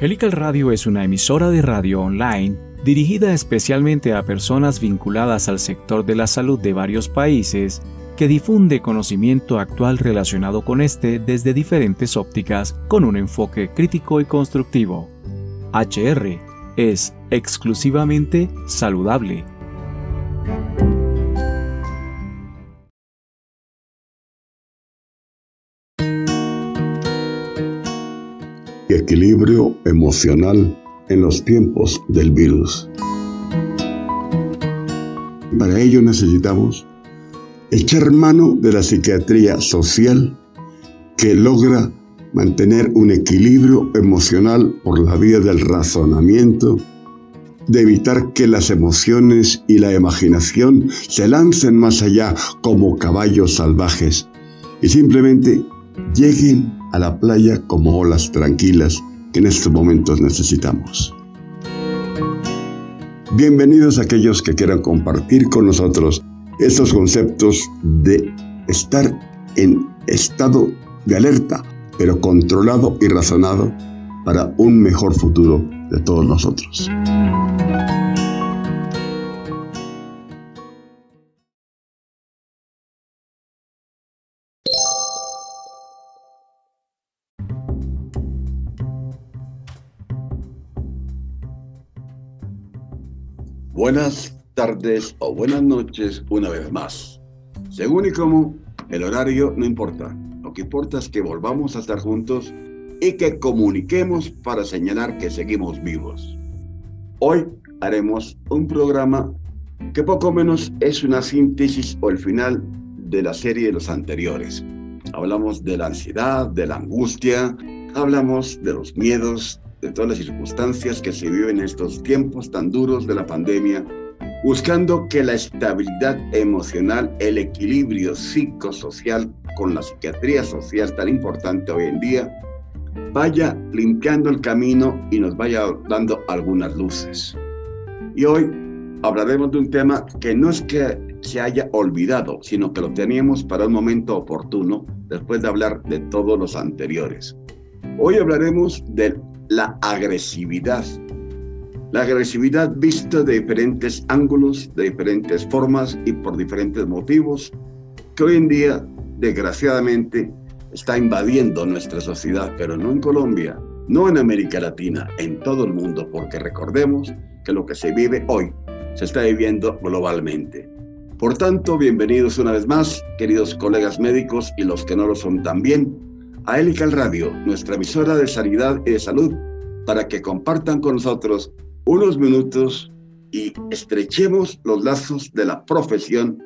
Helical Radio es una emisora de radio online dirigida especialmente a personas vinculadas al sector de la salud de varios países que difunde conocimiento actual relacionado con este desde diferentes ópticas con un enfoque crítico y constructivo. HR es exclusivamente saludable. Equilibrio emocional en los tiempos del virus. Para ello necesitamos echar mano de la psiquiatría social que logra mantener un equilibrio emocional por la vía del razonamiento, de evitar que las emociones y la imaginación se lancen más allá como caballos salvajes y simplemente lleguen a la playa como olas tranquilas en estos momentos necesitamos. Bienvenidos a aquellos que quieran compartir con nosotros estos conceptos de estar en estado de alerta pero controlado y razonado para un mejor futuro de todos nosotros. Buenas tardes o buenas noches una vez más. Según y como, el horario no importa. Lo que importa es que volvamos a estar juntos y que comuniquemos para señalar que seguimos vivos. Hoy haremos un programa que poco menos es una síntesis o el final de la serie de los anteriores. Hablamos de la ansiedad, de la angustia, hablamos de los miedos, de todas las circunstancias que se viven en estos tiempos tan duros de la pandemia, buscando que la estabilidad emocional, el equilibrio psicosocial con la psiquiatría social tan importante hoy en día, vaya limpiando el camino y nos vaya dando algunas luces. Y hoy hablaremos de un tema que no es que se haya olvidado, sino que lo teníamos para un momento oportuno después de hablar de todos los anteriores. Hoy hablaremos de la agresividad. La agresividad vista de diferentes ángulos, de diferentes formas y por diferentes motivos, que hoy en día desgraciadamente, está invadiendo nuestra sociedad, pero no en Colombia, no en América Latina, en todo el mundo, porque recordemos que lo que se vive hoy se está viviendo globalmente. Por tanto, bienvenidos una vez más, queridos colegas médicos y los que no lo son también, a Helical Radio, nuestra emisora de sanidad y de salud, para que compartan con nosotros unos minutos y estrechemos los lazos de la profesión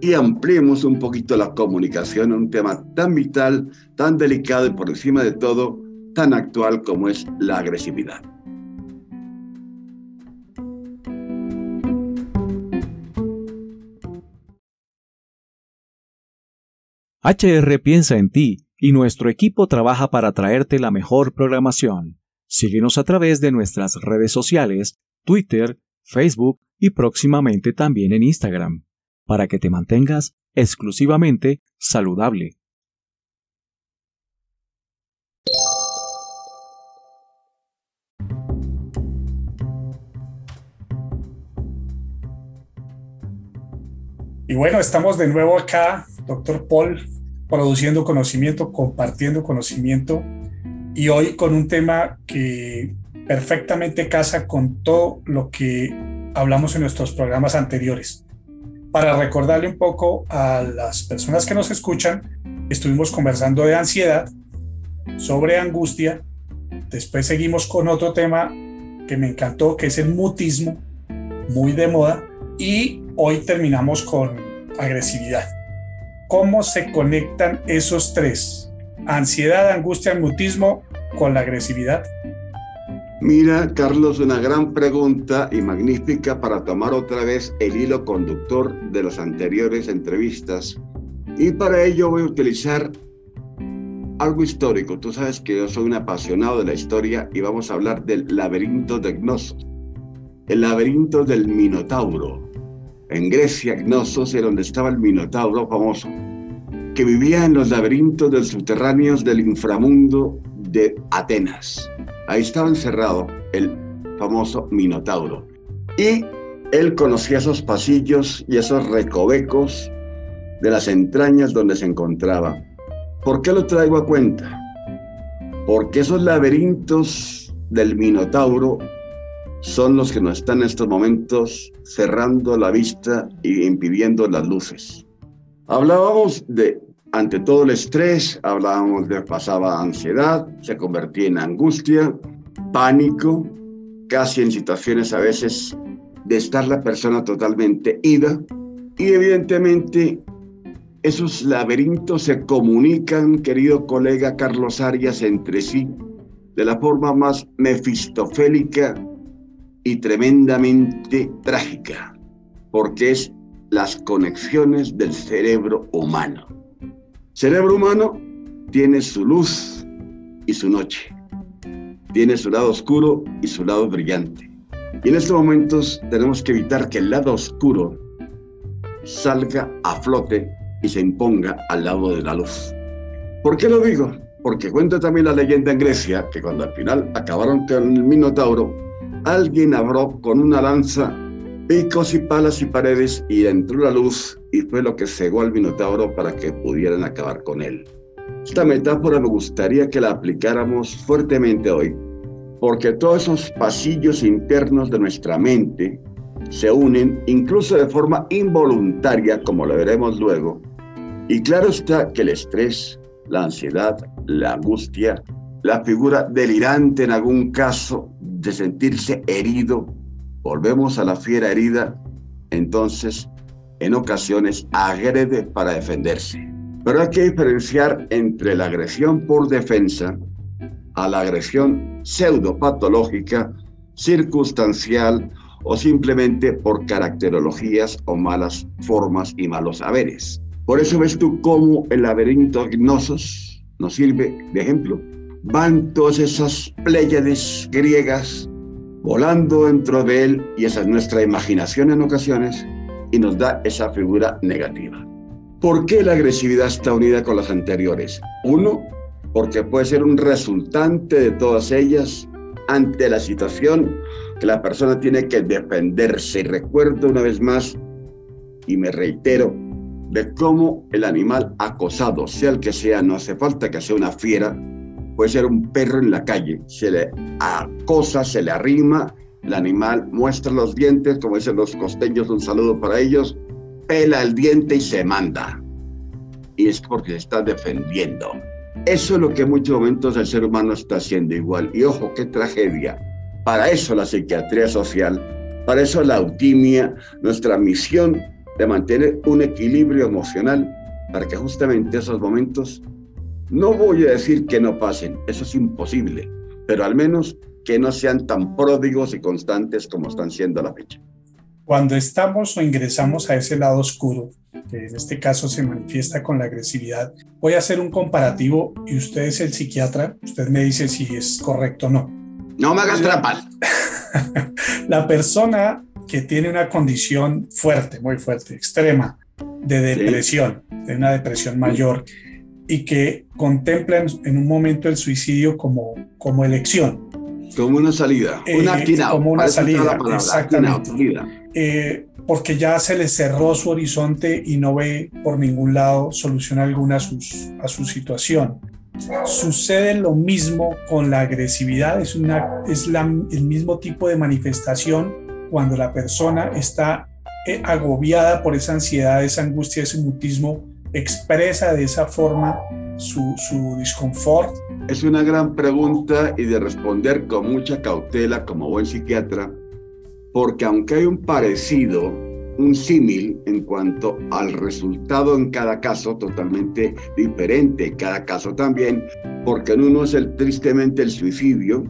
y ampliemos un poquito la comunicación en un tema tan vital, tan delicado y por encima de todo, tan actual como es la agresividad. HR piensa en ti y nuestro equipo trabaja para traerte la mejor programación. Síguenos a través de nuestras redes sociales, Twitter, Facebook y próximamente también en Instagram para que te mantengas exclusivamente saludable. Y bueno, estamos de nuevo acá, doctor Paul, produciendo conocimiento, compartiendo conocimiento y hoy con un tema que perfectamente casa con todo lo que hablamos en nuestros programas anteriores. Para recordarle un poco a las personas que nos escuchan, estuvimos conversando de ansiedad, sobre angustia, después seguimos con otro tema que me encantó, que es el mutismo, muy de moda, y hoy terminamos con agresividad. ¿Cómo se conectan esos tres? Ansiedad, angustia, mutismo con la agresividad. Mira, Carlos, una gran pregunta y magnífica para tomar otra vez el hilo conductor de las anteriores entrevistas. Y para ello voy a utilizar algo histórico. Tú sabes que yo soy un apasionado de la historia y vamos a hablar del laberinto de Gnosos. El laberinto del Minotauro. En Grecia, Gnosos era donde estaba el Minotauro famoso, que vivía en los laberintos del subterráneos del inframundo de Atenas Ahí estaba encerrado el famoso Minotauro. Y él conocía esos pasillos y esos recovecos de las entrañas donde se encontraba. ¿Por qué lo traigo a cuenta? Porque esos laberintos del Minotauro son los que nos están en estos momentos cerrando la vista y impidiendo las luces. Hablábamos de, ante todo el estrés, hablábamos de pasaba ansiedad, se convertía en angustia, pánico, casi en situaciones a veces de estar la persona totalmente ida y evidentemente esos laberintos se comunican, querido colega Carlos Arias, entre sí de la forma más mefistofélica y tremendamente trágica, porque es las conexiones del cerebro humano. Cerebro humano tiene su luz y su noche, tiene su lado oscuro y su lado brillante. Y en estos momentos tenemos que evitar que el lado oscuro salga a flote y se imponga al lado de la luz. ¿Por qué lo digo? Porque cuenta también la leyenda en Grecia que cuando al final acabaron con el Minotauro, alguien abrió con una lanza picos y palas y paredes y entró la luz y fue lo que cegó al Minotauro para que pudieran acabar con él. Esta metáfora me gustaría que la aplicáramos fuertemente hoy, porque todos esos pasillos internos de nuestra mente se unen incluso de forma involuntaria, como lo veremos luego. Y claro está que el estrés, la ansiedad, la angustia, la figura delirante en algún caso de sentirse herido, volvemos a la fiera herida, entonces en ocasiones agrede para defenderse. Pero hay que diferenciar entre la agresión por defensa a la agresión pseudopatológica, circunstancial o simplemente por caracterologías o malas formas y malos saberes. Por eso ves tú cómo el laberinto Gnosos nos sirve de ejemplo. Van todas esas pléyades griegas volando dentro de él y esa es nuestra imaginación en ocasiones y nos da esa figura negativa. ¿Por qué la agresividad está unida con las anteriores? Uno, porque puede ser un resultante de todas ellas ante la situación que la persona tiene que defenderse. Recuerdo una vez más y me reitero de cómo el animal acosado, sea el que sea, no hace falta que sea una fiera, puede ser un perro en la calle, se le acosa, se le arrima, el animal muestra los dientes, como dicen los costeños, un saludo para ellos, pela el diente y se manda. Y es porque se está defendiendo. Eso es lo que en muchos momentos el ser humano está haciendo igual. Y ojo, qué tragedia. Para eso la psiquiatría social, para eso la autimia, nuestra misión de mantener un equilibrio emocional para que justamente esos momentos, no voy a decir que no pasen, eso es imposible, pero al menos que no sean tan pródigos y constantes como están siendo a la fecha. Cuando estamos o ingresamos a ese lado oscuro, que en este caso se manifiesta con la agresividad, voy a hacer un comparativo y usted es el psiquiatra, usted me dice si es correcto o no. No me hagas trampas. la persona que tiene una condición fuerte, muy fuerte, extrema, de depresión, de una depresión mayor, y que contemplan en un momento el suicidio como, como elección. Como una salida, una eh, Como una salida, exactamente. Eh, porque ya se le cerró su horizonte y no ve por ningún lado solución alguna a, sus, a su situación. Sucede lo mismo con la agresividad, es, una, es la, el mismo tipo de manifestación cuando la persona está eh, agobiada por esa ansiedad, esa angustia, ese mutismo, expresa de esa forma su, su disconfort? Es una gran pregunta y de responder con mucha cautela como buen psiquiatra, porque aunque hay un parecido, un símil en cuanto al resultado en cada caso totalmente diferente, en cada caso también, porque en uno es el tristemente el suicidio,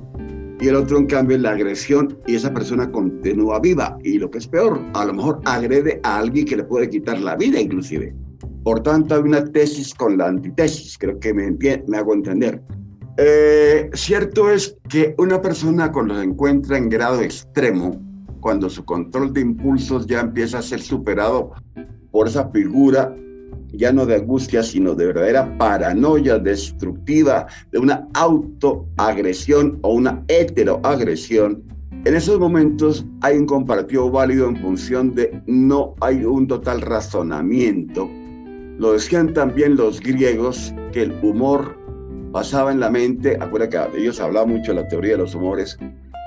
y el otro en cambio es la agresión y esa persona continúa viva y lo que es peor, a lo mejor agrede a alguien que le puede quitar la vida inclusive. Por tanto, hay una tesis con la antitesis, creo que me, me hago entender. Eh, cierto es que una persona cuando se encuentra en grado extremo, cuando su control de impulsos ya empieza a ser superado por esa figura ya no de angustia, sino de verdadera paranoia destructiva, de una autoagresión o una heteroagresión, en esos momentos hay un comparativo válido en función de no hay un total razonamiento. Lo decían también los griegos que el humor pasaba en la mente, acuérdate que ellos hablaban mucho de la teoría de los humores,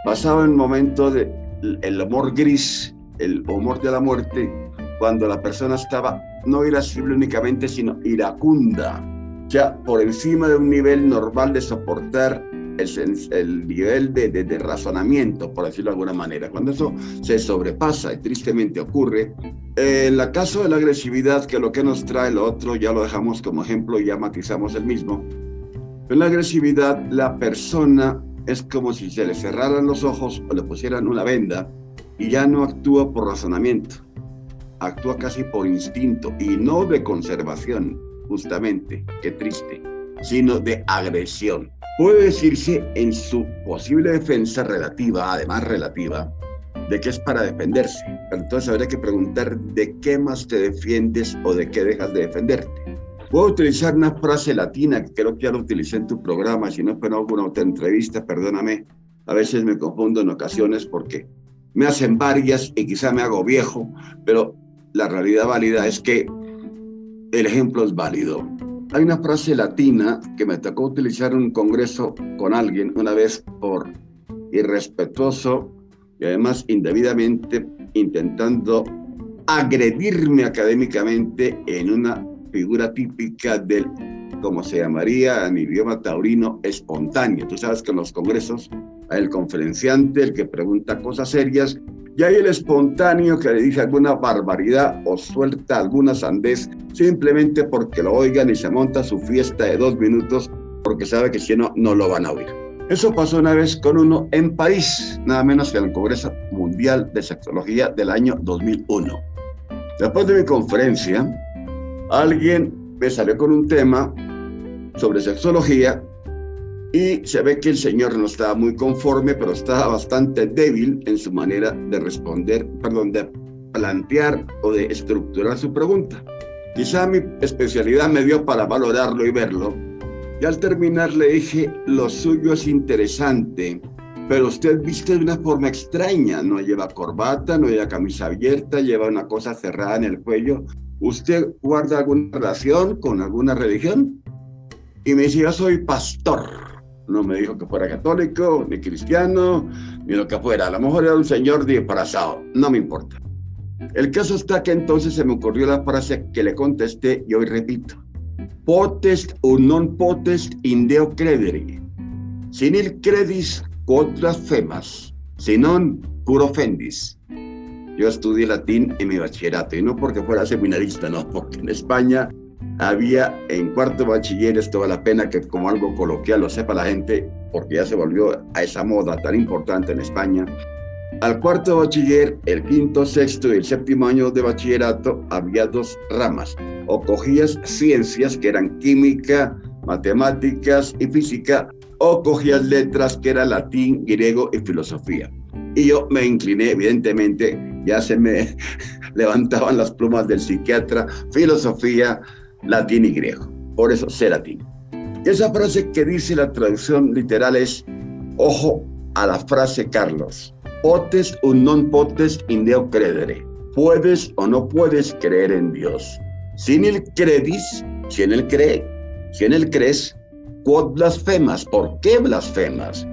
pasaba en momentos de el humor gris, el humor de la muerte, cuando la persona estaba no irascible únicamente, sino iracunda, ya por encima de un nivel normal de soportar el, nivel de, razonamiento, por decirlo de alguna manera. Cuando eso se sobrepasa y tristemente ocurre, en el caso de la agresividad, que lo que nos trae lo otro, ya lo dejamos como ejemplo y ya matizamos el mismo. En la agresividad, la persona es como si se le cerraran los ojos o le pusieran una venda y ya no actúa por razonamiento, actúa casi por instinto y no de conservación, justamente, qué triste, sino de agresión. Puede decirse en su posible defensa relativa, además relativa, de que es para defenderse. Pero entonces habría que preguntar de qué más te defiendes o de qué dejas de defenderte. Puedo utilizar una frase latina que creo que ya lo utilicé en tu programa, si no fue en alguna otra entrevista, perdóname. A veces me confundo en ocasiones porque me hacen varias y quizá me hago viejo, pero la realidad válida es que el ejemplo es válido. Hay una frase latina que me tocó utilizar en un congreso con alguien una vez por irrespetuoso y además indebidamente intentando agredirme académicamente en una figura típica del, como se llamaría en idioma taurino, espontáneo. Tú sabes que en los congresos hay el conferenciante, el que pregunta cosas serias, y hay el espontáneo que le dice alguna barbaridad o suelta alguna sandez simplemente porque lo oigan y se monta su fiesta de dos minutos porque sabe que si no, no lo van a oír. Eso pasó una vez con uno en París, nada menos que en el Congreso Mundial de Sexología del año 2001. Después de mi conferencia, alguien me salió con un tema sobre sexología y se ve que el señor no estaba muy conforme, pero estaba bastante débil en su manera de responder, perdón, de plantear o de estructurar su pregunta. Quizá mi especialidad me dio para valorarlo y verlo. Y al terminar le dije, lo suyo es interesante, pero usted viste de una forma extraña, no lleva corbata, no lleva camisa abierta, lleva una cosa cerrada en el cuello, ¿usted guarda alguna relación con alguna religión? Y me dice, yo soy pastor. No me dijo que fuera católico, ni cristiano, ni lo que fuera. A lo mejor era un señor disfrazado, no me importa. El caso está que entonces se me ocurrió la frase que le contesté y hoy repito. Potest o non potest in Deo credere. Sin il credis quod blasfemas, si non puro ofendis. Yo estudié latín en mi bachillerato y no porque fuera seminarista, no, porque en España había en cuarto bachiller, esto vale la pena que como algo coloquial lo sepa la gente, porque ya se volvió a esa moda tan importante en España. Al cuarto bachiller, el quinto, sexto y el séptimo año de bachillerato había dos ramas. O cogías ciencias, que eran química, matemáticas y física, o cogías letras, que era latín, griego y filosofía. Y yo me incliné, evidentemente, ya se me levantaban las plumas del psiquiatra, filosofía, latín y griego. Por eso sé latín. Esa frase que dice la traducción literal es, ojo a la frase Carlos, potes un non potes in Deo credere. Puedes o no puedes creer en Dios. Sin el credis, si en él cree, si en él crees, quod blasfemas, ¿por qué blasfemas?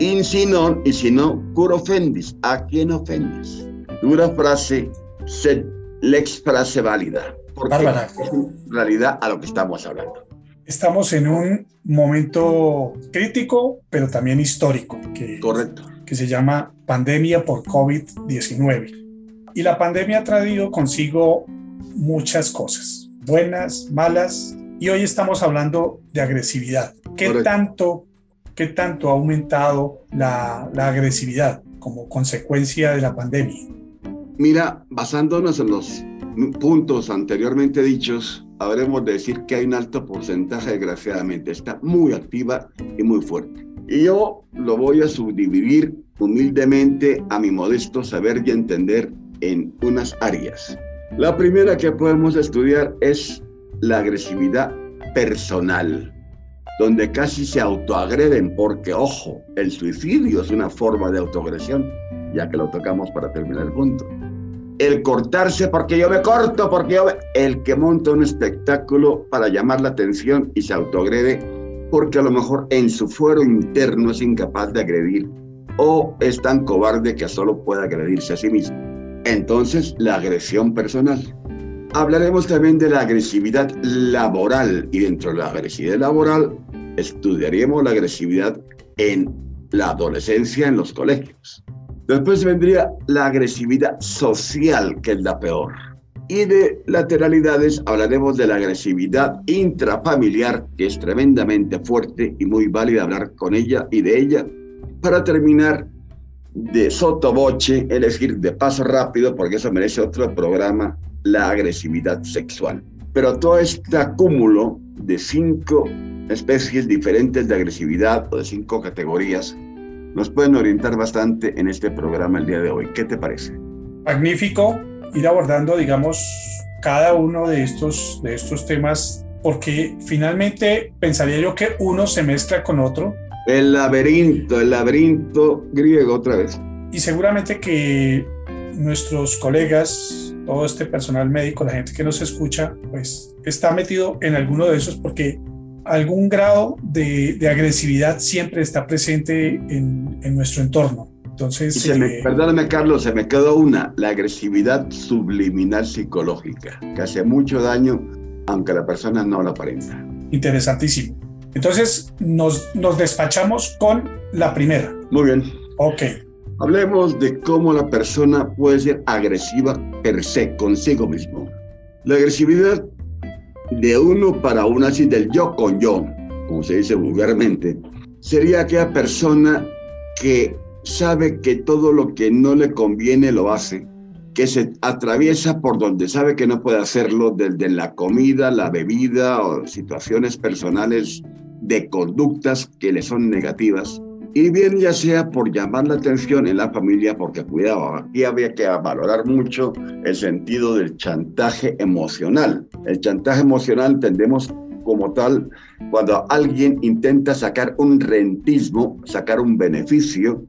In si non, y si no, cur ofendis, ¿a quién ofendes? Dura frase, sed lex frase válida, porque es en realidad a lo que estamos hablando. Estamos en un momento crítico, pero también histórico, que, Correcto. que se llama pandemia por COVID-19. Y la pandemia ha traído consigo muchas cosas, buenas, malas, y hoy estamos hablando de agresividad. ¿Qué tanto, qué tanto ha aumentado la, la agresividad como consecuencia de la pandemia? Mira, basándonos en los puntos anteriormente dichos, habremos de decir que hay un alto porcentaje, desgraciadamente, está muy activa y muy fuerte. Y yo lo voy a subdividir humildemente a mi modesto saber y entender en unas áreas. La primera que podemos estudiar es la agresividad personal, donde casi se autoagreden porque, ojo, el suicidio es una forma de autoagresión, ya que lo tocamos para terminar el punto. El cortarse porque yo me corto, porque yo... El que monta un espectáculo para llamar la atención y se autoagrede porque a lo mejor en su fuero interno es incapaz de agredir o es tan cobarde que solo puede agredirse a sí mismo. Entonces, la agresión personal. Hablaremos también de la agresividad laboral y dentro de la agresividad laboral estudiaremos la agresividad en la adolescencia en los colegios. Después vendría la agresividad social, que es la peor. Y de lateralidades hablaremos de la agresividad intrafamiliar, que es tremendamente fuerte y muy válida hablar con ella y de ella. Para terminar, de sotoboche, es decir, de paso rápido, porque eso merece otro programa, la agresividad sexual. Pero todo este acúmulo de cinco especies diferentes de agresividad o de cinco categorías nos pueden orientar bastante en este programa el día de hoy. ¿Qué te parece? Magnífico ir abordando, digamos, cada uno de estos, de estos temas, porque finalmente pensaría yo que uno se mezcla con otro. El laberinto, el laberinto griego otra vez. Y seguramente que nuestros colegas, todo este personal médico, la gente que nos escucha, pues está metido en alguno de esos porque algún grado de, agresividad siempre está presente en, nuestro entorno. Entonces, eh, perdóname Carlos, se me quedó una, la agresividad subliminal psicológica, que hace mucho daño aunque la persona no lo aparenta. Interesantísimo. Entonces, nos, nos despachamos con la primera. Muy bien. Ok. Hablemos de cómo la persona puede ser agresiva per se, consigo mismo. La agresividad de uno para uno, así del yo con yo, como se dice vulgarmente, sería aquella persona que sabe que todo lo que no le conviene lo hace, que se atraviesa por donde sabe que no puede hacerlo, desde la comida, la bebida o situaciones personales de conductas que le son negativas, y bien ya sea por llamar la atención en la familia, porque cuidado, aquí había que valorar mucho el sentido del chantaje emocional. El chantaje emocional entendemos como tal cuando alguien intenta sacar un rentismo, sacar un beneficio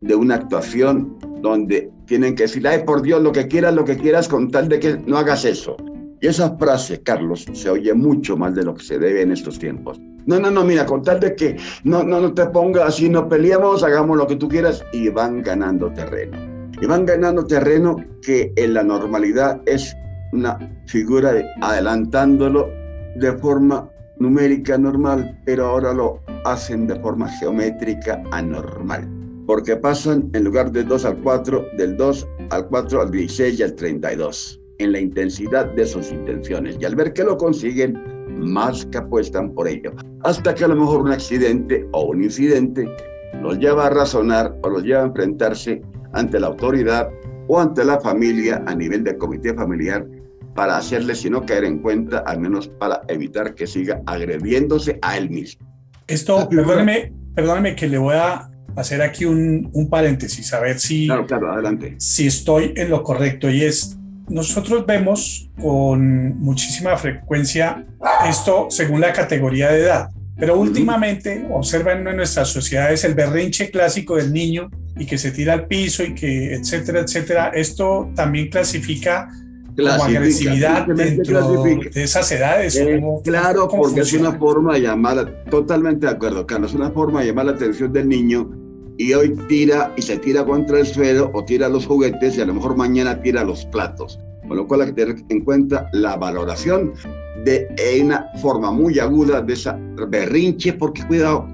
de una actuación donde tienen que decir, ay por Dios, lo que quieras, lo que quieras, con tal de que no hagas eso. Y esa frase, Carlos, se oye mucho más de lo que se debe en estos tiempos. No, no, no, mira, con tal de que no, no, no te pongas así, no peleamos, hagamos lo que tú quieras y van ganando terreno. Y van ganando terreno que en la normalidad es una figura de adelantándolo de forma numérica normal, pero ahora lo hacen de forma geométrica anormal. Porque pasan en lugar de 2 al 4, del 2 al 4 al 16 y al 32, en la intensidad de sus intenciones. Y al ver que lo consiguen, más que apuestan por ello. Hasta que a lo mejor un accidente o un incidente los lleva a razonar o los lleva a enfrentarse ante la autoridad o ante la familia a nivel de comité familiar para hacerle, si no caer en cuenta, al menos para evitar que siga agrediéndose a él mismo. Esto, perdóneme, perdóneme que le voy a hacer aquí un, un paréntesis, a ver si, claro, claro, adelante. si estoy en lo correcto. Y es, nosotros vemos con muchísima frecuencia esto según la categoría de edad, pero últimamente observan en nuestras sociedades el berrinche clásico del niño y que se tira al piso y que etcétera, etcétera. Esto también clasifica como agresividad dentro de esas edades. Eh, claro, porque es una forma de llamar, totalmente de acuerdo, Carlos, es una forma de llamar la atención del niño y hoy tira y se tira contra el suelo o tira los juguetes y a lo mejor mañana tira los platos. Con lo cual hay que tener en cuenta la valoración de una forma muy aguda de esa berrinche, porque cuidado,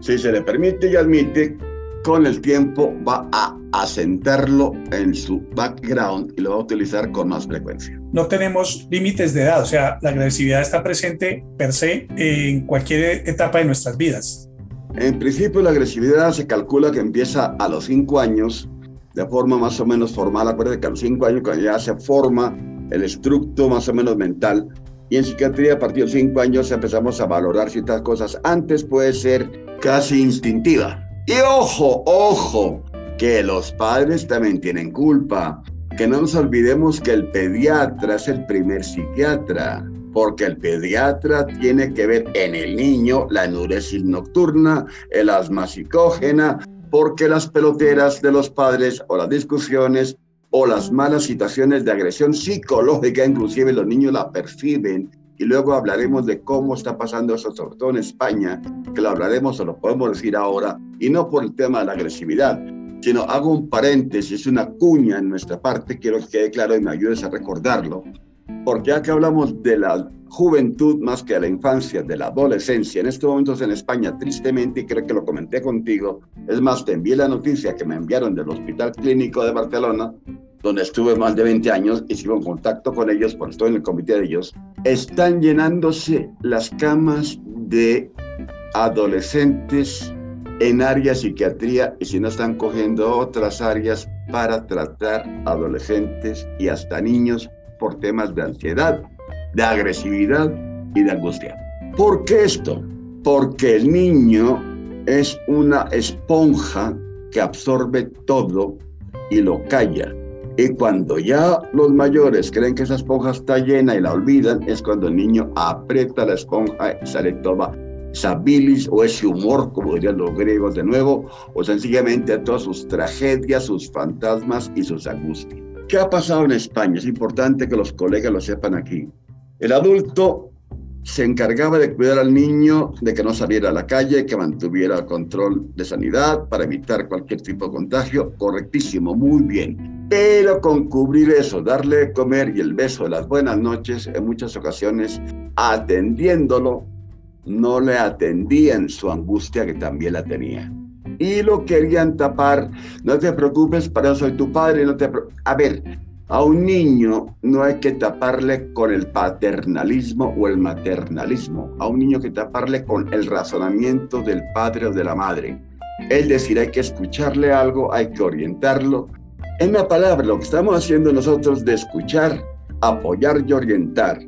si se le permite y admite, con el tiempo va a asentarlo en su background y lo va a utilizar con más frecuencia. No tenemos límites de edad, o sea, la agresividad está presente per se en cualquier etapa de nuestras vidas. En principio la agresividad se calcula que empieza a los 5 años de forma más o menos formal. Acuérdense que a los 5 años cuando ya se forma el estructo más o menos mental y en psiquiatría a partir de 5 años empezamos a valorar ciertas cosas. Antes puede ser casi instintiva. Y ojo, ojo, que los padres también tienen culpa. Que no nos olvidemos que el pediatra es el primer psiquiatra porque el pediatra tiene que ver en el niño la enuresis nocturna, el asma psicógena, porque las peloteras de los padres o las discusiones o las malas situaciones de agresión psicológica, inclusive los niños la perciben. Y luego hablaremos de cómo está pasando eso, sobre todo en España, que lo hablaremos o lo podemos decir ahora, y no por el tema de la agresividad, sino hago un paréntesis, una cuña en nuestra parte, quiero que quede claro y me ayudes a recordarlo, porque ya que hablamos de la juventud más que de la infancia, de la adolescencia, en estos momentos en España, tristemente, y creo que lo comenté contigo, es más, te envié la noticia que me enviaron del Hospital Clínico de Barcelona, donde estuve más de 20 años y sigo en contacto con ellos, porque estoy en el comité de ellos, están llenándose las camas de adolescentes en área psiquiatría y si no están cogiendo otras áreas para tratar adolescentes y hasta niños por temas de ansiedad, de agresividad y de angustia. ¿Por qué esto? Porque el niño es una esponja que absorbe todo y lo calla. Y cuando ya los mayores creen que esa esponja está llena y la olvidan, es cuando el niño aprieta la esponja y sale toda esa bilis o ese humor, como dirían los griegos de nuevo, o sencillamente todas sus tragedias, sus fantasmas y sus angustias. ¿Qué ha pasado en España? Es importante que los colegas lo sepan aquí. El adulto se encargaba de cuidar al niño, de que no saliera a la calle, que mantuviera control de sanidad para evitar cualquier tipo de contagio. Correctísimo, muy bien. Pero con cubrir eso, darle de comer y el beso de las buenas noches, en muchas ocasiones, atendiéndolo, no le atendían su angustia que también la tenía. Y lo querían tapar. No te preocupes, para soy tu padre. No te a ver, a un niño no hay que taparle con el paternalismo o el maternalismo. A un niño hay que taparle con el razonamiento del padre o de la madre. Es decir, hay que escucharle algo, hay que orientarlo. En una palabra, lo que estamos haciendo nosotros de escuchar, apoyar y orientar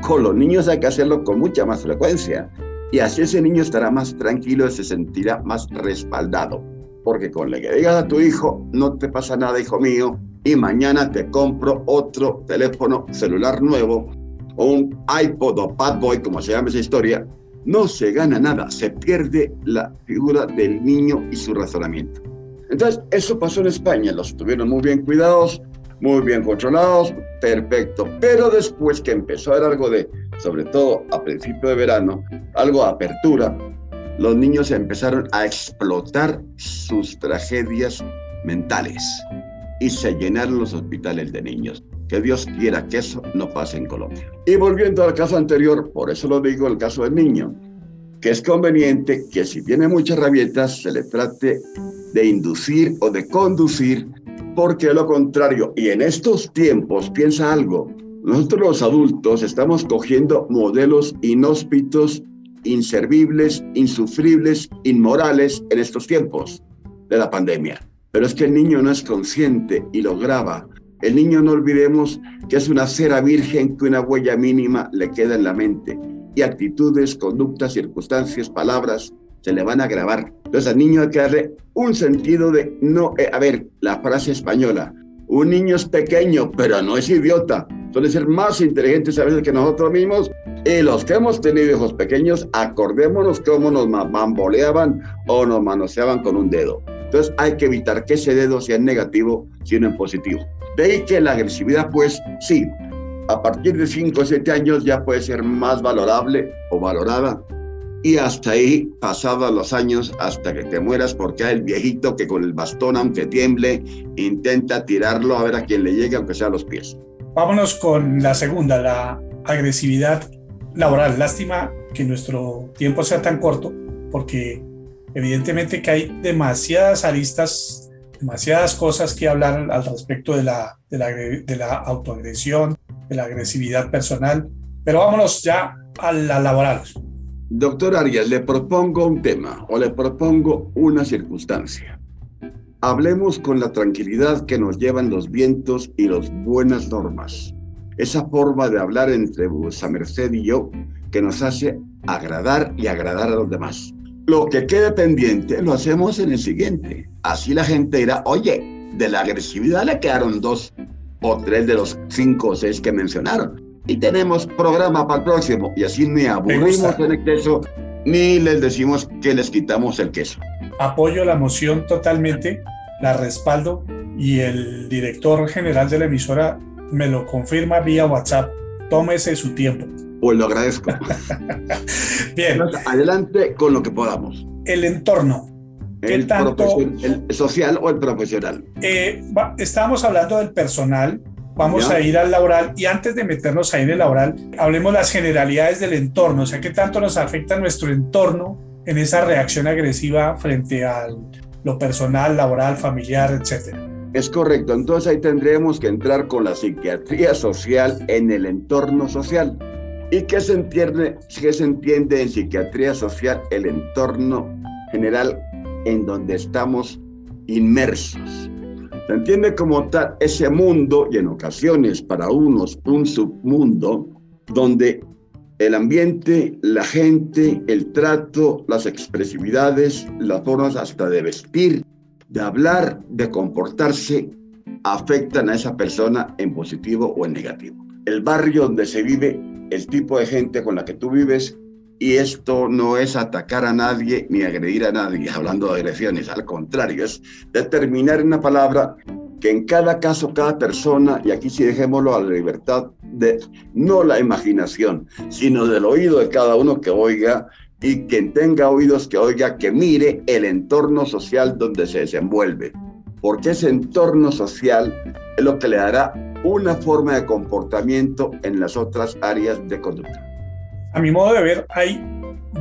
con los niños hay que hacerlo con mucha más frecuencia. Y así ese niño estará más tranquilo y se sentirá más respaldado. Porque con lo que digas a tu hijo, no te pasa nada, hijo mío, y mañana te compro otro teléfono celular nuevo, o un iPod o Padboy, como se llama esa historia, no se gana nada, se pierde la figura del niño y su razonamiento. Entonces, eso pasó en España, los tuvieron muy bien cuidados, muy bien controlados, perfecto. Pero después que empezó a haber algo de, sobre todo a principio de verano, algo de apertura, los niños empezaron a explotar sus tragedias mentales y se llenaron los hospitales de niños. Que Dios quiera que eso no pase en Colombia. Y volviendo al caso anterior, por eso lo digo, el caso del niño, que es conveniente que si tiene muchas rabietas se le trate de inducir o de conducir porque lo contrario, y en estos tiempos, piensa algo, nosotros los adultos estamos cogiendo modelos inhóspitos, inservibles, insufribles, inmorales en estos tiempos de la pandemia. Pero es que el niño no es consciente y lo graba. El niño no olvidemos que es una cera virgen que una huella mínima le queda en la mente. Y actitudes, conductas, circunstancias, palabras se le van a grabar. Entonces al niño hay que darle un sentido de no, eh, a ver, la frase española, un niño es pequeño, pero no es idiota. Suele ser más inteligentes a veces que nosotros mismos. Y los que hemos tenido hijos pequeños, acordémonos cómo nos bamboleaban o nos manoseaban con un dedo. Entonces hay que evitar que ese dedo sea en negativo, sino en positivo. De ahí que la agresividad, pues sí, a partir de 5 o 7 años ya puede ser más valorable o valorada y hasta ahí, pasados los años, hasta que te mueras, porque hay el viejito que con el bastón, aunque tiemble, intenta tirarlo a ver a quién le llegue, aunque sea a los pies. Vámonos con la segunda, la agresividad laboral. Lástima que nuestro tiempo sea tan corto, porque evidentemente que hay demasiadas aristas, demasiadas cosas que hablar al respecto de la, de la, de la autoagresión, de la agresividad personal. Pero vámonos ya a la laboral. Doctor Arias, le propongo un tema o le propongo una circunstancia. Hablemos con la tranquilidad que nos llevan los vientos y las buenas normas. Esa forma de hablar entre vuesa merced y yo que nos hace agradar y agradar a los demás. Lo que quede pendiente lo hacemos en el siguiente. Así la gente dirá, oye, de la agresividad le quedaron dos o tres de los cinco o seis que mencionaron. Y tenemos programa para el próximo. Y así ni aburrimos en exceso ni les decimos que les quitamos el queso. Apoyo la moción totalmente, la respaldo y el director general de la emisora me lo confirma vía WhatsApp. Tómese su tiempo. Pues lo agradezco. Bien. adelante con lo que podamos. El entorno. ¿Qué el, tanto, el social o el profesional? Eh, estábamos hablando del personal, vamos a ir al laboral y antes de meternos ahí en el laboral, hablemos las generalidades del entorno, o sea, qué tanto nos afecta nuestro entorno en esa reacción agresiva frente a lo personal, laboral, familiar, etcétera. Es correcto, entonces ahí tendremos que entrar con la psiquiatría social en el entorno social. ¿Y qué se entiende, qué se entiende en psiquiatría social el entorno general en donde estamos inmersos? Se entiende como tal ese mundo y en ocasiones para unos un submundo donde el ambiente, la gente, el trato, las expresividades, las formas hasta de vestir, de hablar, de comportarse, afectan a esa persona en positivo o en negativo. El barrio donde se vive, el tipo de gente con la que tú vives, y esto no es atacar a nadie ni agredir a nadie, hablando de agresiones, al contrario, es determinar una palabra que en cada caso, cada persona, y aquí sí dejémoslo a la libertad de no la imaginación, sino del oído de cada uno que oiga y quien tenga oídos que oiga, que mire el entorno social donde se desenvuelve, porque ese entorno social es lo que le dará una forma de comportamiento en las otras áreas de conducta a mi modo de ver, hay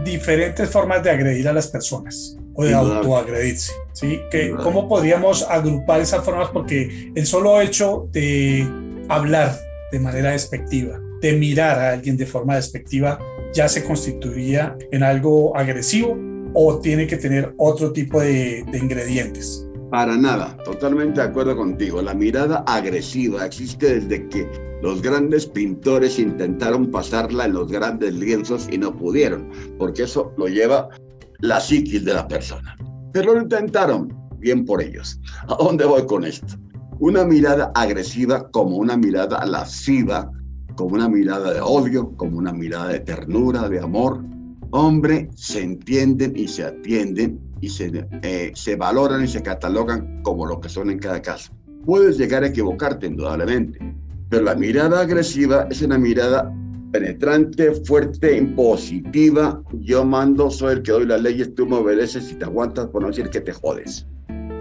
diferentes formas de agredir a las personas o de autoagredirse. ¿sí? Que, ¿Cómo podríamos agrupar esas formas? Porque el solo hecho de hablar de manera despectiva, de mirar a alguien de forma despectiva, ya se constituiría en algo agresivo o tiene que tener otro tipo de, de ingredientes. Para nada, totalmente de acuerdo contigo. La mirada agresiva existe desde que los grandes pintores intentaron pasarla en los grandes lienzos y no pudieron, porque eso lo lleva la psiquis de la persona. Pero lo intentaron, bien por ellos. ¿A dónde voy con esto? Una mirada agresiva como una mirada lasciva, como una mirada de odio, como una mirada de ternura, de amor. Hombre, se entienden y se atienden y se, eh, se valoran y se catalogan como lo que son en cada caso. Puedes llegar a equivocarte, indudablemente, pero la mirada agresiva es una mirada penetrante, fuerte, impositiva. Yo mando, soy el que doy las leyes, tú me obedeces y te aguantas por no decir que te jodes.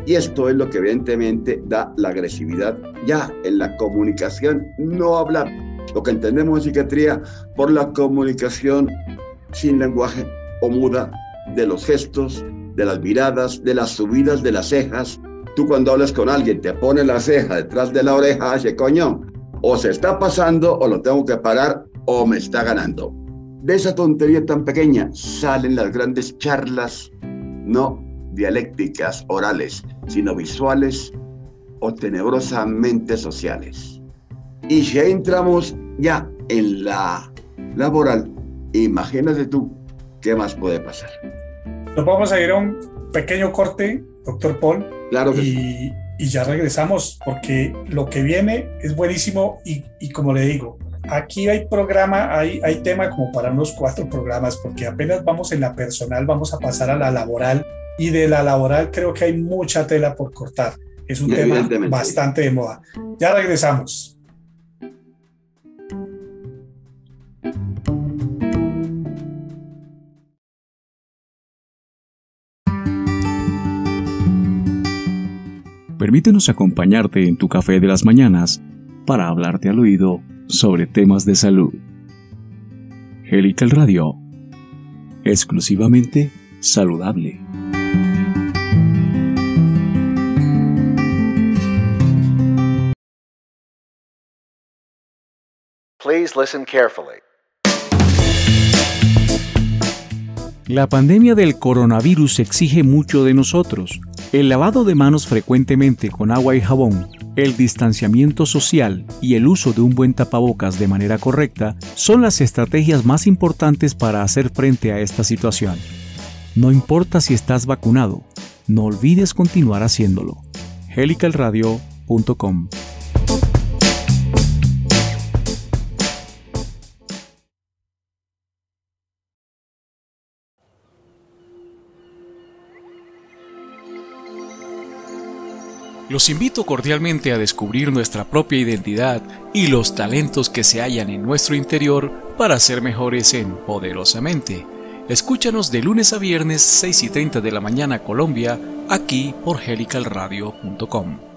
Y esto es lo que evidentemente da la agresividad ya en la comunicación, no hablar. Lo que entendemos en psiquiatría por la comunicación sin lenguaje o muda de los gestos, de las miradas, de las subidas de las cejas. Tú cuando hablas con alguien te pone la ceja detrás de la oreja, hace coño, o se está pasando o lo tengo que parar o me está ganando. De esa tontería tan pequeña salen las grandes charlas, no dialécticas, orales, sino visuales o tenebrosamente sociales. Y si entramos ya en la laboral, imagínate tú qué más puede pasar. Nos vamos a ir a un pequeño corte, doctor Paul. Claro y, y ya regresamos porque lo que viene es buenísimo y, y, como le digo, aquí hay programa, hay, hay tema como para unos cuatro programas porque apenas vamos en la personal, vamos a pasar a la laboral y de la laboral creo que hay mucha tela por cortar. Es un tema bastante de moda. Ya regresamos. Permítenos acompañarte en tu café de las mañanas para hablarte al oído sobre temas de salud. Helical Radio. Exclusivamente saludable. Please listen carefully. La pandemia del coronavirus exige mucho de nosotros el lavado de manos frecuentemente con agua y jabón, el distanciamiento social y el uso de un buen tapabocas de manera correcta son las estrategias más importantes para hacer frente a esta situación. No importa si estás vacunado, no olvides continuar haciéndolo. helicalradio.com Los invito cordialmente a descubrir nuestra propia identidad y los talentos que se hallan en nuestro interior para ser mejores en Poderosamente. Escúchanos de lunes a viernes 6 y 30 de la mañana Colombia, aquí por helicalradio.com.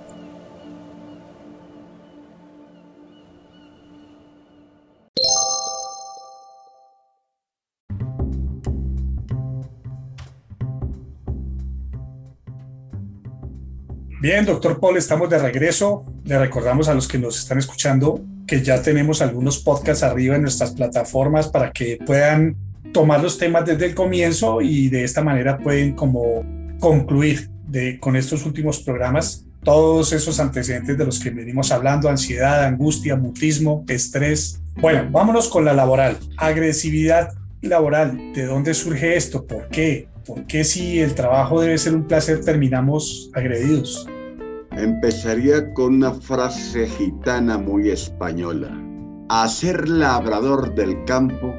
Bien, doctor Paul, estamos de regreso. Le recordamos a los que nos están escuchando que ya tenemos algunos podcasts arriba en nuestras plataformas para que puedan tomar los temas desde el comienzo y de esta manera pueden como concluir de, con estos últimos programas todos esos antecedentes de los que venimos hablando, ansiedad, angustia, mutismo, estrés. Bueno, vámonos con la laboral. Agresividad laboral. ¿De dónde surge esto? ¿Por qué? ¿Por qué si el trabajo debe ser un placer terminamos agredidos? Empezaría con una frase gitana muy española. A ser labrador del campo,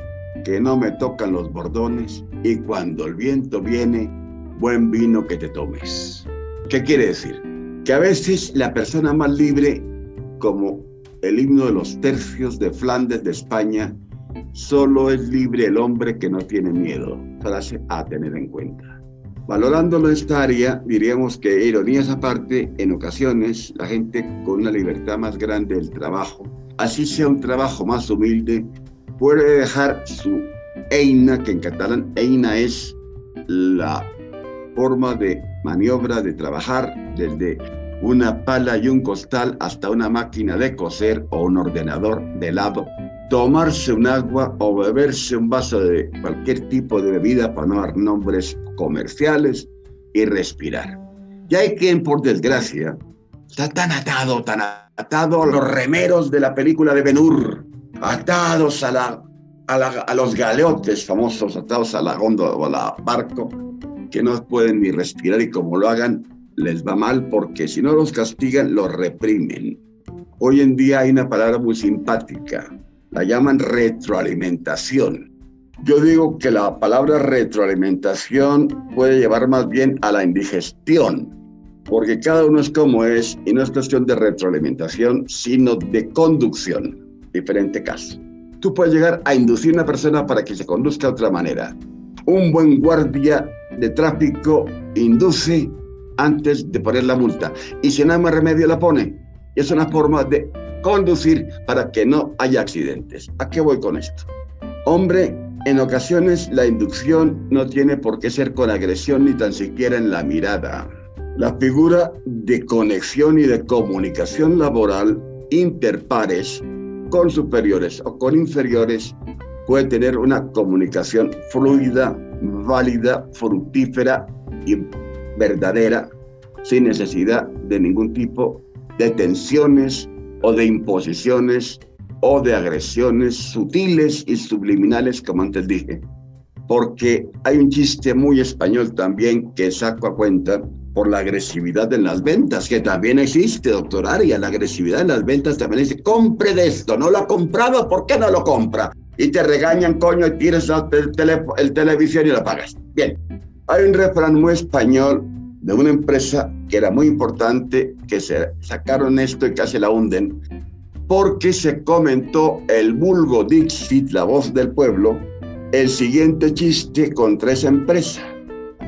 que no me tocan los bordones, y cuando el viento viene, buen vino que te tomes. ¿Qué quiere decir? Que a veces la persona más libre, como el himno de los tercios de Flandes de España, solo es libre el hombre que no tiene miedo. Frase a tener en cuenta. Valorándolo esta área, diríamos que ironías aparte, en ocasiones la gente con una libertad más grande del trabajo, así sea un trabajo más humilde, puede dejar su eina, que en catalán eina es la forma de maniobra de trabajar desde una pala y un costal hasta una máquina de coser o un ordenador de lado tomarse un agua o beberse un vaso de cualquier tipo de bebida para no dar nombres comerciales y respirar. Y hay quien, por desgracia, está tan atado, tan atado a los remeros de la película de Ben-Hur, atados a, la, a, los galeotes famosos, atados a la góndola o a la barco, que no pueden ni respirar y como lo hagan, les va mal porque si no los castigan, los reprimen. Hoy en día hay una palabra muy simpática, la llaman retroalimentación. Yo digo que la palabra retroalimentación puede llevar más bien a la indigestión, porque cada uno es como es y no es cuestión de retroalimentación, sino de conducción. Diferente caso. Tú puedes llegar a inducir a una persona para que se conduzca de otra manera. Un buen guardia de tráfico induce antes de poner la multa y si no hay más remedio la pone. Es una forma de conducir para que no haya accidentes. ¿A qué voy con esto? Hombre, en ocasiones la inducción no tiene por qué ser con agresión ni tan siquiera en la mirada. La figura de conexión y de comunicación laboral interpares con superiores o con inferiores puede tener una comunicación fluida, válida, fructífera y verdadera, sin necesidad de ningún tipo de tensiones o de imposiciones o de agresiones sutiles y subliminales, como antes dije. Porque hay un chiste muy español también que saco a cuenta por la agresividad en las ventas, que también existe, doctor Aria. La agresividad en las ventas también dice, compre de esto, no lo ha comprado, ¿por qué no lo compra? Y te regañan, coño, y tienes el, el televisión y lo pagas. Bien, hay un refrán muy español de una empresa que era muy importante, que se sacaron esto y casi la hunden, porque se comentó el vulgo Dixit, la voz del pueblo, el siguiente chiste contra esa empresa.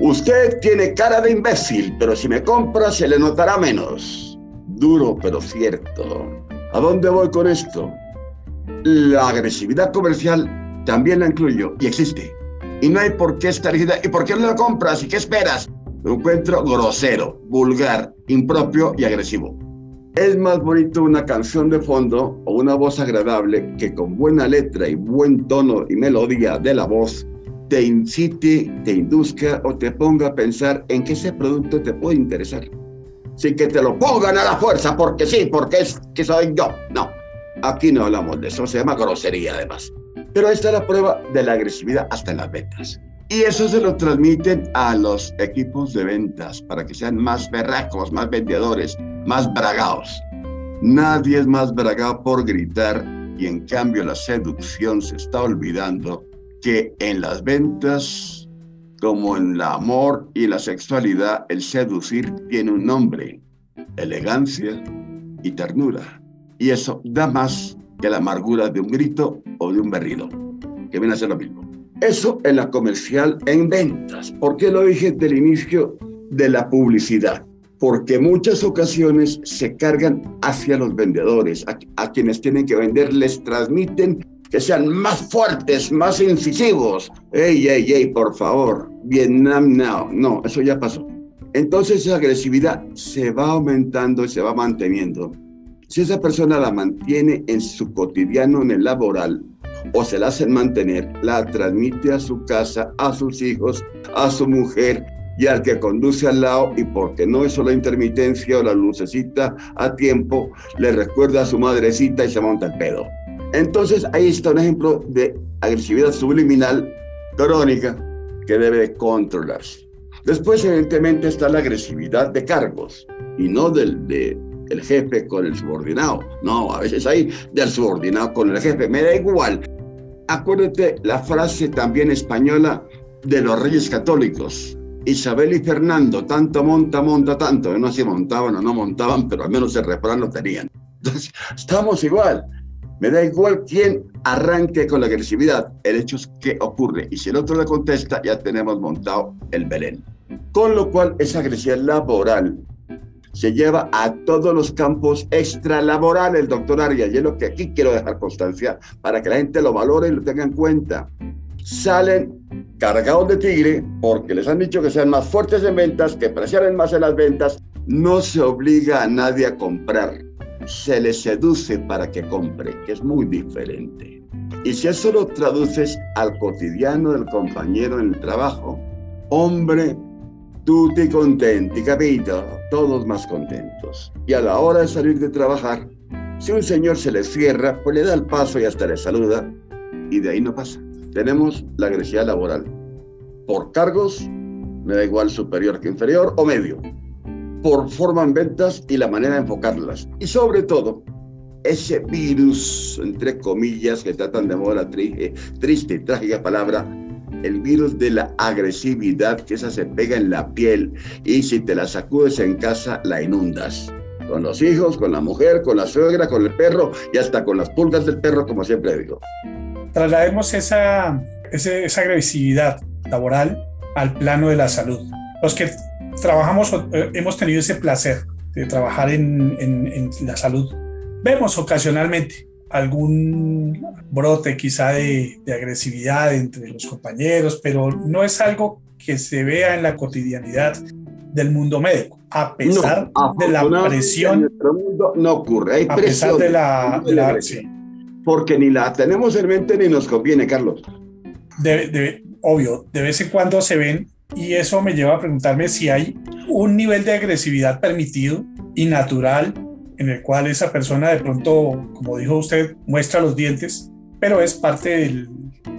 Usted tiene cara de imbécil, pero si me compra se le notará menos. Duro, pero cierto. ¿A dónde voy con esto? La agresividad comercial también la incluyo y existe. Y no hay por qué estar ¿Y por qué no la compras? ¿Y qué esperas? Lo encuentro grosero, vulgar, impropio y agresivo. Es más bonito una canción de fondo o una voz agradable que con buena letra y buen tono y melodía de la voz te incite, te induzca o te ponga a pensar en que ese producto te puede interesar. Sin que te lo pongan a la fuerza porque sí, porque es que soy yo. No, aquí no hablamos de eso, se llama grosería además. Pero esta es la prueba de la agresividad hasta en las ventas. Y eso se lo transmiten a los equipos de ventas para que sean más berracos, más vendedores, más bragados. Nadie es más bragado por gritar y en cambio la seducción se está olvidando que en las ventas, como en el amor y la sexualidad, el seducir tiene un nombre. elegancia y ternura. Y eso da más que la amargura de un grito o de un berrido, que viene a ser lo mismo. Eso en la comercial en ventas. ¿Por qué lo dije desde el inicio de la publicidad? Porque muchas ocasiones se cargan hacia los vendedores, a, quienes tienen que vender, les transmiten que sean más fuertes, más incisivos. Ey, ey, ey, por favor, Vietnam now. No, eso ya pasó. Entonces esa agresividad se va aumentando y se va manteniendo. Si esa persona la mantiene en su cotidiano, en el laboral, o se la hacen mantener, la transmite a su casa, a sus hijos, a su mujer y al que conduce al lado y porque no es solo intermitencia o la lucecita a tiempo, le recuerda a su madrecita y se monta el pedo. Entonces ahí está un ejemplo de agresividad subliminal crónica que debe controlarse. Después, evidentemente, está la agresividad de cargos y no del de el jefe con el subordinado. No, a veces hay del subordinado con el jefe. Me da igual. Acuérdate la frase también española de los reyes católicos. Isabel y Fernando, tanto monta, monta, tanto. No sé si montaban o no montaban, pero al menos el refrán lo tenían. Entonces, estamos igual. Me da igual quién arranque con la agresividad. El hecho es que ocurre. Y si el otro le contesta, ya tenemos montado el Belén. Con lo cual, esa agresividad laboral se lleva a todos los campos extralaborales, doctor Arias, y es lo que aquí quiero dejar constancia para que la gente lo valore y lo tenga en cuenta. Salen cargados de tigre porque les han dicho que sean más fuertes en ventas, que presionen más en las ventas. No se obliga a nadie a comprar, se le seduce para que compre, que es muy diferente. Y si eso lo traduces al cotidiano del compañero en el trabajo, hombre, tutti contenti, capito? Todos más contentos. Y a la hora de salir de trabajar, si un señor se le cierra, pues le da el paso y hasta le saluda, y de ahí no pasa. Tenemos la agresividad laboral. Por cargos, me da igual superior que inferior o medio. Por forma en ventas y la manera de enfocarlas. Y sobre todo, ese virus, entre comillas, que tratan de moda la triste y trágica palabra, el virus de la agresividad, que esa se pega en la piel y si te la sacudes en casa, la inundas. Con los hijos, con la mujer, con la suegra, con el perro y hasta con las pulgas del perro, como siempre digo. Traslademos esa, esa agresividad laboral al plano de la salud. Los que trabajamos, eh, hemos tenido ese placer de trabajar en, la salud. Vemos ocasionalmente algún brote quizá de, agresividad entre los compañeros, pero no es algo que se vea en la cotidianidad del mundo médico, a pesar de la presión. En mundo no ocurre, hay a pesar de la, Porque ni la tenemos en mente ni nos conviene, Carlos. De, obvio, de vez en cuando se ven y eso me lleva a preguntarme si hay un nivel de agresividad permitido y natural en el cual esa persona de pronto, como dijo usted, muestra los dientes, pero es parte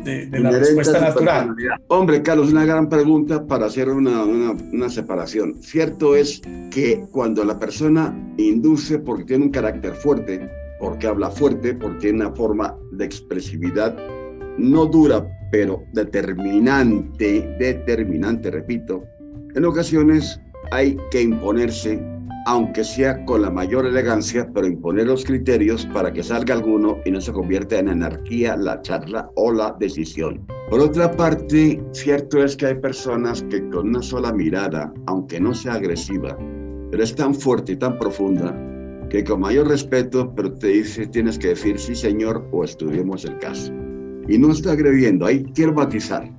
de, la respuesta natural. Hombre, Carlos, una gran pregunta para hacer una, una, una, separación. Cierto es que cuando la persona induce porque tiene un carácter fuerte, porque habla fuerte, porque tiene una forma de expresividad no dura, pero determinante, determinante, repito, en ocasiones hay que imponerse aunque sea con la mayor elegancia, pero imponer los criterios para que salga alguno y no se convierta en anarquía la charla o la decisión. Por otra parte, cierto es que hay personas que con una sola mirada, aunque no sea agresiva, pero es tan fuerte y tan profunda, que con mayor respeto, pero te dice, tienes que decir sí señor o estudiemos el caso. Y no está agrediendo, ahí quiero matizar.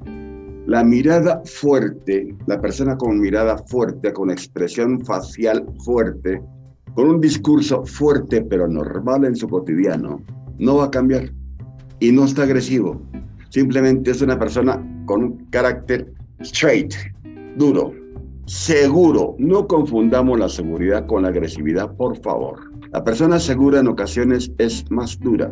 La mirada fuerte, la persona con mirada fuerte, con expresión facial fuerte, con un discurso fuerte pero normal en su cotidiano, no va a cambiar. Y no está agresivo. Simplemente es una persona con un carácter straight, duro, seguro. No confundamos la seguridad con la agresividad, por favor. La persona segura en ocasiones es más dura,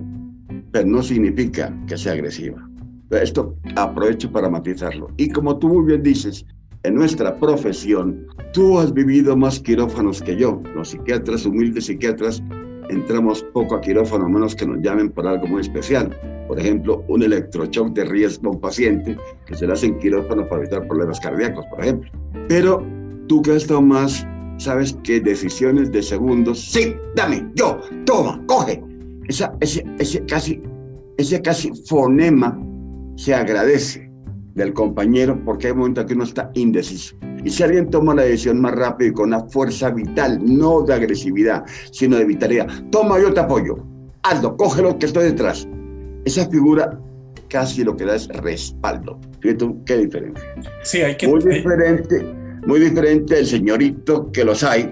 pero no significa que sea agresiva. Esto aprovecho para matizarlo. Y como tú muy bien dices, en nuestra profesión, tú has vivido más quirófanos que yo. Los psiquiatras, humildes psiquiatras, entramos poco a quirófano, a menos que nos llamen por algo muy especial. Por ejemplo, un electroshock de riesgo a un paciente que se le hace en quirófano para evitar problemas cardíacos, por ejemplo. Pero tú que has estado más sabes que decisiones de segundos, sí, dame, yo, toma, coge. Esa, ese, ese, casi, ese casi fonema se agradece del compañero porque hay momentos que uno está indeciso. Y si alguien toma la decisión más rápido y con una fuerza vital, no de agresividad, sino de vitalidad, toma, yo te apoyo, hazlo, cógelo que estoy detrás. Esa figura casi lo que da es respaldo. Fíjate qué diferencia. Sí, hay que... Muy diferente, muy diferente el señorito que los hay.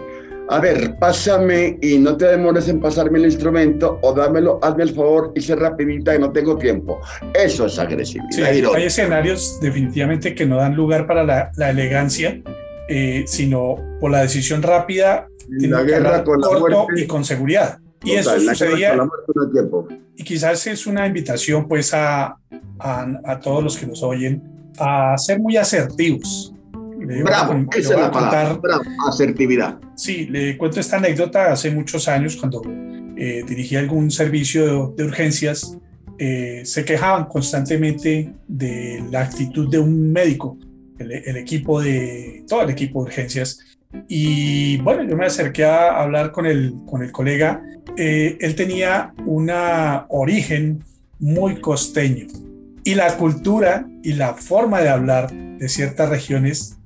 A ver, pásame y no te demores en pasarme el instrumento o dámelo, hazme el favor y sé rapidita y no tengo tiempo. Eso es agresividad. Sí, hay, escenarios definitivamente que no dan lugar para la, la elegancia, eh, sino por la decisión rápida, la guerra con la muerte. y con seguridad. Y eso sucedía. Y quizás es una invitación, pues, a, a, a, todos los que nos oyen a ser muy asertivos. Bravo, esa es la palabra. Bravo, asertividad. Sí, le cuento esta anécdota hace muchos años cuando eh, dirigí algún servicio de, de urgencias. Eh, se quejaban constantemente de la actitud de un médico, el, el equipo de todo el equipo de urgencias y bueno, yo me acerqué a hablar con el, con el colega. Eh, él tenía un origen muy costeño y la cultura y la forma de hablar de ciertas regiones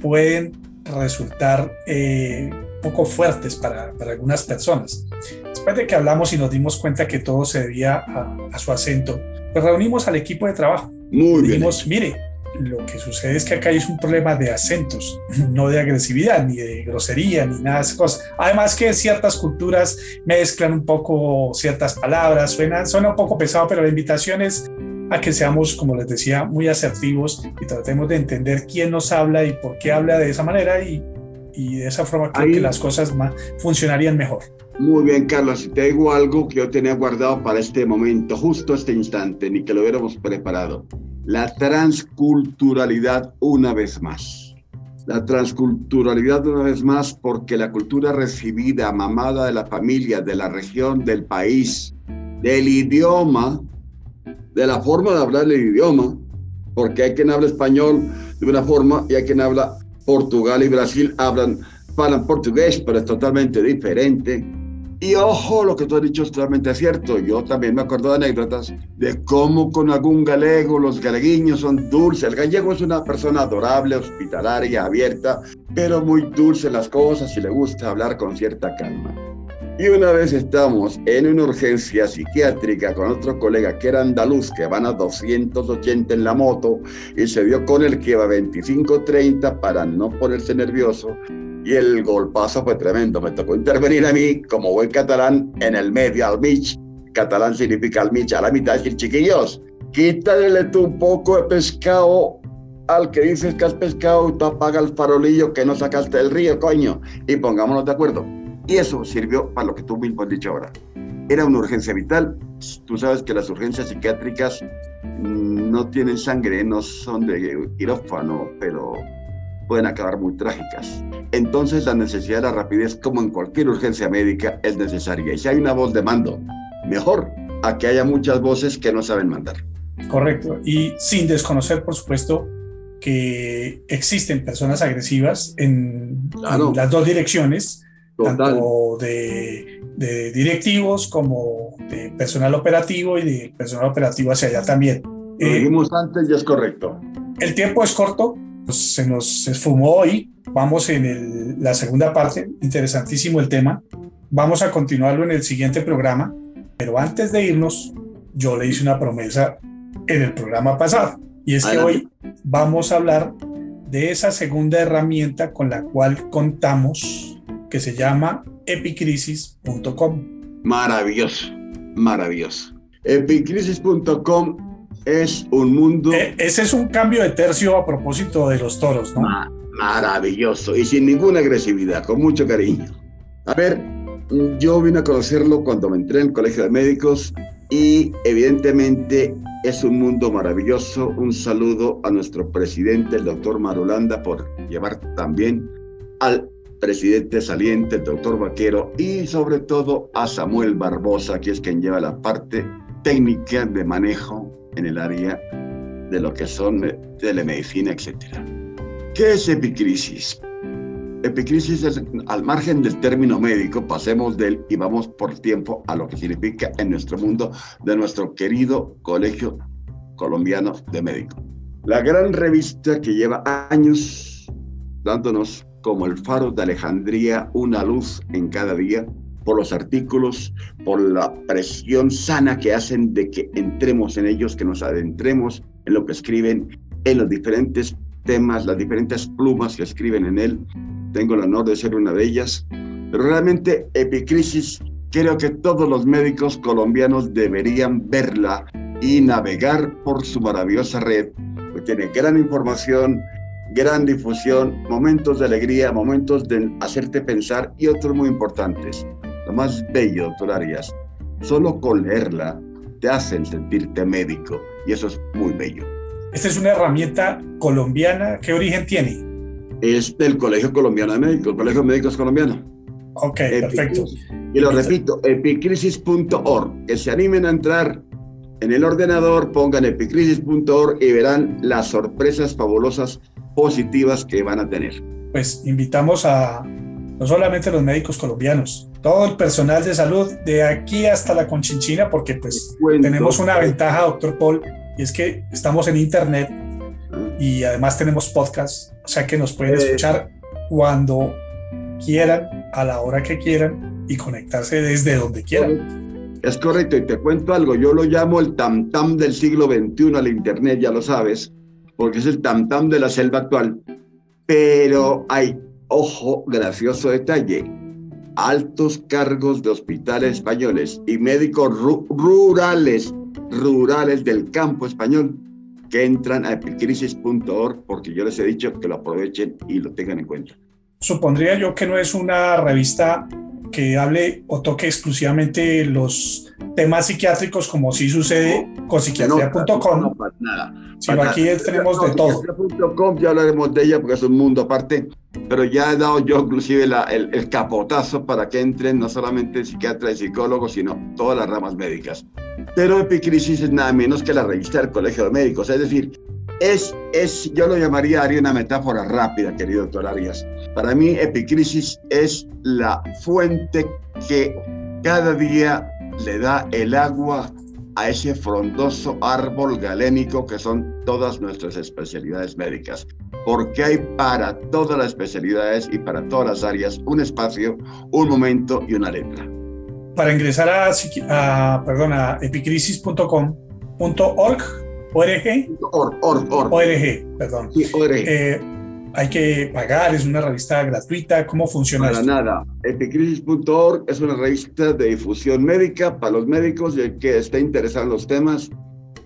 pueden resultar eh, poco fuertes para, para, algunas personas. Después de que hablamos y nos dimos cuenta que todo se debía a, a su acento, pues reunimos al equipo de trabajo. Muy dijimos, mire, lo que sucede es que acá hay un problema de acentos, no de agresividad, ni de grosería, ni nada de esas cosas. Además que ciertas culturas mezclan un poco ciertas palabras, suena, suena un poco pesado, pero la invitación es a que seamos, como les decía, muy asertivos y tratemos de entender quién nos habla y por qué habla de esa manera y, y de esa forma creo Ahí. que las cosas más, funcionarían mejor. Muy bien, Carlos, y te digo algo que yo tenía guardado para este momento, justo este instante, ni que lo hubiéramos preparado la transculturalidad una vez más. La transculturalidad una vez más porque la cultura recibida, mamada de la familia, de la región, del país, del idioma, de la forma de hablar el idioma, porque hay quien habla español de una forma y hay quien habla Portugal y Brasil hablan, hablan portugués, pero es totalmente diferente y ojo, lo que tú has dicho es totalmente cierto. Yo también me acuerdo de anécdotas de cómo con algún galego, los galeguiños son dulces. El gallego es una persona adorable, hospitalaria, abierta, pero muy dulce las cosas y le gusta hablar con cierta calma. Y una vez estamos en una urgencia psiquiátrica con otro colega que era andaluz, que van a 280 en la moto, y se vio con el que iba a 25-30 para no ponerse nervioso y el golpazo fue tremendo. Me tocó intervenir a mí como buen catalán en el medio, al mich. Catalán significa al mich, a la mitad, decir chiquillos, quítale tú un poco de pescado al que dices que has pescado tú apaga el farolillo que no sacaste del río, coño, y pongámonos de acuerdo. Y eso sirvió para lo que tú mismo has dicho ahora. Era una urgencia vital. Tú sabes que las urgencias psiquiátricas no tienen sangre, no son de quirófano, pero pueden acabar muy trágicas. Entonces la necesidad de la rapidez, como en cualquier urgencia médica, es necesaria. Y si hay una voz de mando, mejor a que haya muchas voces que no saben mandar. Correcto. Y sin desconocer, por supuesto, que existen personas agresivas en, claro. en las dos direcciones, Total. tanto de, de, directivos como de personal operativo y de personal operativo hacia allá también. Lo eh, dijimos antes y es correcto. El tiempo es corto, pues, se nos esfumó hoy. Vamos en el, la segunda parte, interesantísimo el tema. Vamos a continuarlo en el siguiente programa, pero antes de irnos, yo le hice una promesa en el programa pasado, y es Adelante. que hoy vamos a hablar de esa segunda herramienta con la cual contamos, que se llama epicrisis.com. Maravilloso, maravilloso. Epicrisis.com es un mundo... E ese es un cambio de tercio a propósito de los toros, ¿no? Ma maravilloso y sin ninguna agresividad, con mucho cariño. A ver, yo vine a conocerlo cuando me entré en el Colegio de Médicos y evidentemente es un mundo maravilloso. Un saludo a nuestro presidente, el doctor Marulanda, por llevar también al presidente saliente, el doctor Vaquero, y sobre todo a Samuel Barbosa, que es quien lleva la parte técnica de manejo en el área de lo que son telemedicina, etc. ¿Qué es epicrisis? epicrisis es al margen del término médico, pasemos del y vamos por tiempo a lo que significa en nuestro mundo de nuestro querido Colegio Colombiano de Médicos. La gran revista que lleva años dándonos como el faro de Alejandría una luz en cada día, por los artículos, por la presión sana que hacen de que entremos en ellos, que nos adentremos en lo que escriben, en los diferentes temas, las diferentes plumas que escriben en él. Tengo el honor de ser una de ellas. Pero realmente Epicrisis, creo que todos los médicos colombianos deberían verla y navegar por su maravillosa red, porque tiene gran información, gran difusión, momentos de alegría, momentos de hacerte pensar y otros muy importantes. Lo más bello, doctor Arias, solo con leerla te hacen sentirte médico y eso es muy bello. Esta es una herramienta colombiana. ¿Qué origen tiene? Es del Colegio Colombiano de Médicos, el Colegio de Médicos Colombiano. Ok, perfecto. Y lo repito, epicrisis.org. Que se animen a entrar en el ordenador, pongan epicrisis.org y verán las sorpresas fabulosas, positivas que van a tener. Pues invitamos a no solamente los médicos colombianos, todo el personal de salud de aquí hasta la Conchinchina, porque pues tenemos una ventaja, doctor Paul, y es que estamos en internet y además tenemos podcast, o sea que nos pueden escuchar cuando quieran, a la hora que quieran y conectarse desde donde quieran. Es correcto, y te cuento algo, yo lo llamo el tam tam del siglo XXI al internet, ya lo sabes, porque es el tam tam de la selva actual, pero hay, ojo, gracioso detalle, altos cargos de hospitales españoles y médicos rurales rurales del campo español que entran a epicrisis.org porque yo les he dicho que lo aprovechen y lo tengan en cuenta. Supondría yo que no es una revista que hable o toque exclusivamente los temas psiquiátricos como sí sucede con psiquiatría.com. No, nada. Sino aquí tenemos de todo. Psiquiatría.com ya hablaremos de ella porque es un mundo aparte, pero ya he dado yo inclusive el, el, capotazo para que entren no solamente psiquiatras y psicólogos, sino todas las ramas médicas. Pero Epicrisis es nada menos que la revista del Colegio de Médicos, es decir, es, es, yo lo llamaría, haría una metáfora rápida, querido doctor Arias. Para mí, Epicrisis es la fuente que cada día le da el agua a ese frondoso árbol galénico que son todas nuestras especialidades médicas. Porque hay para todas las especialidades y para todas las áreas un espacio, un momento y una letra. Para ingresar a, perdón, a epicrisis.com.org, ORG. Org, org, org. ORG, perdón. Sí, ORG. Eh, hay que pagar, es una revista gratuita, ¿cómo funciona Para nada. Epicrisis.org es una revista de difusión médica para los médicos y el que esté interesado en los temas.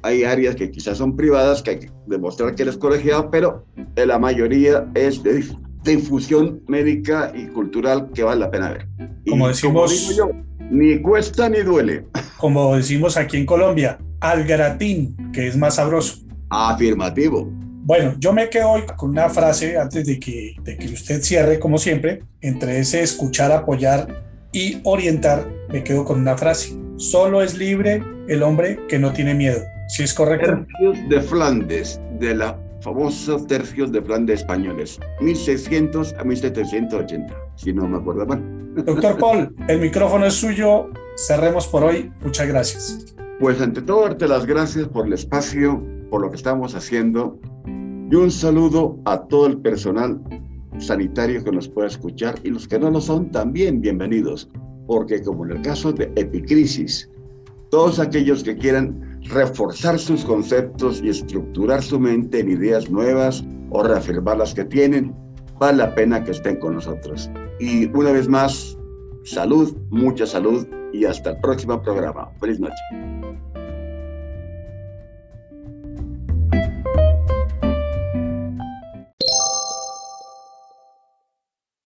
Hay áreas que quizás son privadas, que hay que demostrar que eres colegiado, pero la mayoría es de difusión médica y cultural que vale la pena ver. Como decimos, yo, ni cuesta ni duele. Como decimos aquí en Colombia, al gratín, que es más sabroso. Afirmativo. Bueno, yo me quedo hoy con una frase antes de que, de que usted cierre, como siempre, entre ese escuchar, apoyar y orientar, me quedo con una frase. Solo es libre el hombre que no tiene miedo. ¿Sí es correcto? Tercios de Flandes, de la famosa Tercios de Flandes españoles, 1600 a 1780, si no me acuerdo mal. Doctor Paul, el micrófono es suyo. Cerremos por hoy. Muchas gracias. Pues ante todo, darte las gracias por el espacio, por lo que estamos haciendo y un saludo a todo el personal sanitario que nos pueda escuchar y los que no lo son también bienvenidos, porque como en el caso de Epicrisis, todos aquellos que quieran reforzar sus conceptos y estructurar su mente en ideas nuevas o reafirmar las que tienen, vale la pena que estén con nosotros. Y una vez más, salud, mucha salud y hasta el próximo programa. Feliz noche.